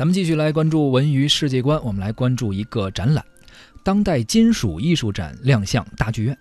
咱们继续来关注文娱世界观，我们来关注一个展览——当代金属艺术展亮相大剧院。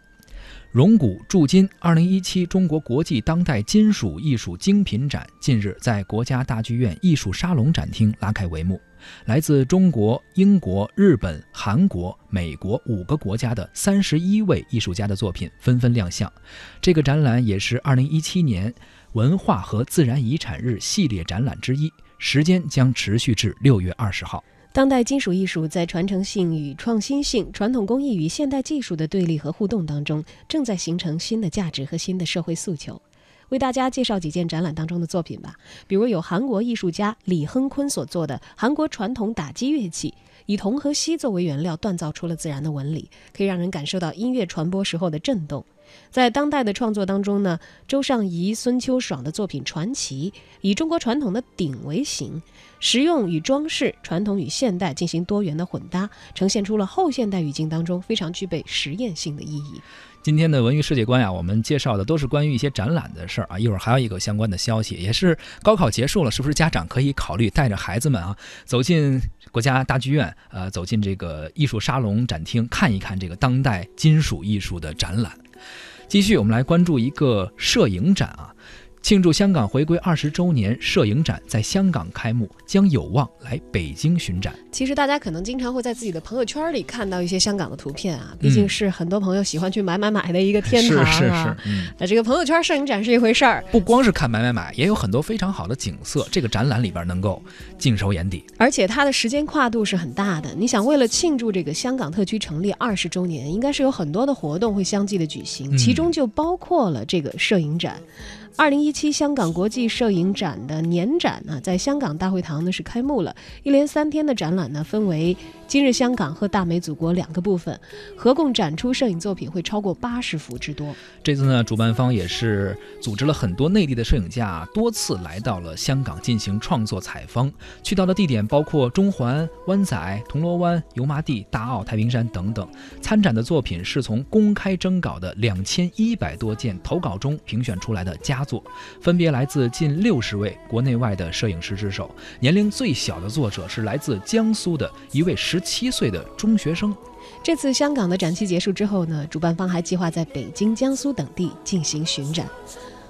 荣古铸金二零一七中国国际当代金属艺术精品展近日在国家大剧院艺术沙龙展厅拉开帷幕。来自中国、英国、日本、韩国、美国五个国家的三十一位艺术家的作品纷纷亮相。这个展览也是二零一七年文化和自然遗产日系列展览之一，时间将持续至六月二十号。当代金属艺术在传承性与创新性、传统工艺与现代技术的对立和互动当中，正在形成新的价值和新的社会诉求。为大家介绍几件展览当中的作品吧，比如有韩国艺术家李亨坤所做的韩国传统打击乐器，以铜和锡作为原料锻造出了自然的纹理，可以让人感受到音乐传播时候的震动。在当代的创作当中呢，周尚怡、孙秋爽的作品《传奇》以中国传统的鼎为形，实用与装饰、传统与现代进行多元的混搭，呈现出了后现代语境当中非常具备实验性的意义。今天的文娱世界观呀，我们介绍的都是关于一些展览的事儿啊。一会儿还有一个相关的消息，也是高考结束了，是不是家长可以考虑带着孩子们啊，走进国家大剧院，呃，走进这个艺术沙龙展厅，看一看这个当代金属艺术的展览。继续，我们来关注一个摄影展啊。庆祝香港回归二十周年，摄影展在香港开幕，将有望来北京巡展。其实大家可能经常会在自己的朋友圈里看到一些香港的图片啊，毕竟是很多朋友喜欢去买买买的一个天堂啊。是是是，那这个朋友圈摄影展是一回事儿，不光是看买买买，也有很多非常好的景色，这个展览里边能够尽收眼底。而且它的时间跨度是很大的，你想为了庆祝这个香港特区成立二十周年，应该是有很多的活动会相继的举行，其中就包括了这个摄影展。二零一七香港国际摄影展的年展呢，在香港大会堂呢是开幕了。一连三天的展览呢，分为今日香港和大美祖国两个部分，合共展出摄影作品会超过八十幅之多。这次呢，主办方也是组织了很多内地的摄影家，多次来到了香港进行创作采风。去到的地点包括中环、湾仔、铜锣湾、油麻地、大澳、太平山等等。参展的作品是从公开征稿的两千一百多件投稿中评选出来的佳。作分别来自近六十位国内外的摄影师之手，年龄最小的作者是来自江苏的一位十七岁的中学生。这次香港的展期结束之后呢，主办方还计划在北京、江苏等地进行巡展。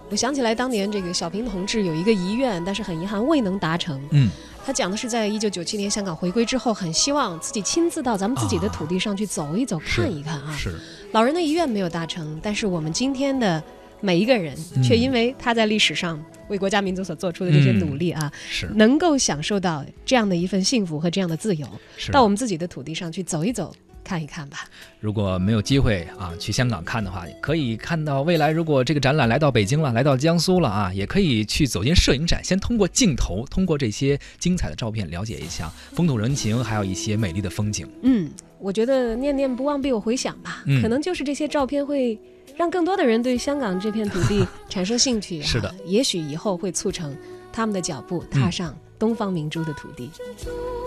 我想起来当年这个小平同志有一个遗愿，但是很遗憾未能达成。嗯，他讲的是在一九九七年香港回归之后，很希望自己亲自到咱们自己的土地上去走一走、看一看啊。是，老人的遗愿没有达成，但是我们今天的。每一个人，却因为他在历史上为国家民族所做出的这些努力啊，是能够享受到这样的一份幸福和这样的自由，到我们自己的土地上去走一走、看一看吧。如果没有机会啊去香港看的话，可以看到未来如果这个展览来到北京了，来到江苏了啊，也可以去走进摄影展，先通过镜头，通过这些精彩的照片了解一下风土人情，还有一些美丽的风景。嗯，我觉得念念不忘必有回响吧，可能就是这些照片会。让更多的人对香港这片土地 产生兴趣，是的，也许以后会促成他们的脚步踏上东方明珠的土地。我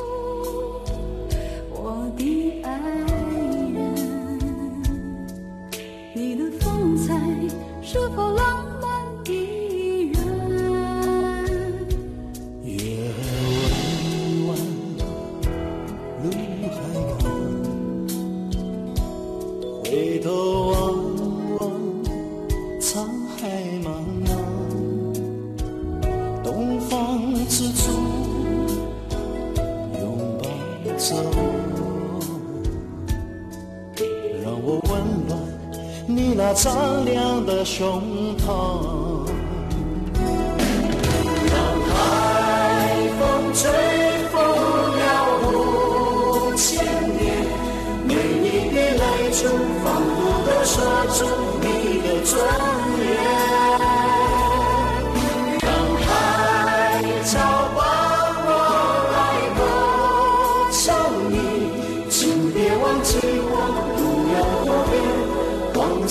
那苍凉的胸膛。让海风吹拂了五千年，每一滴泪珠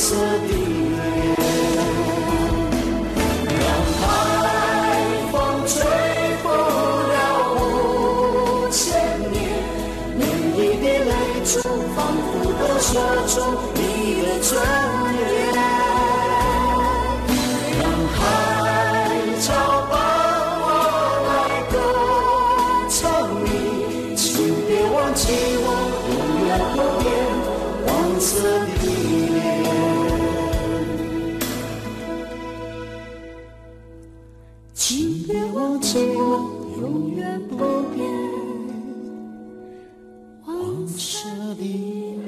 色的脸，让海风吹拂了五千年，每一滴泪珠仿佛都说出你的尊严。永远不变。黄色的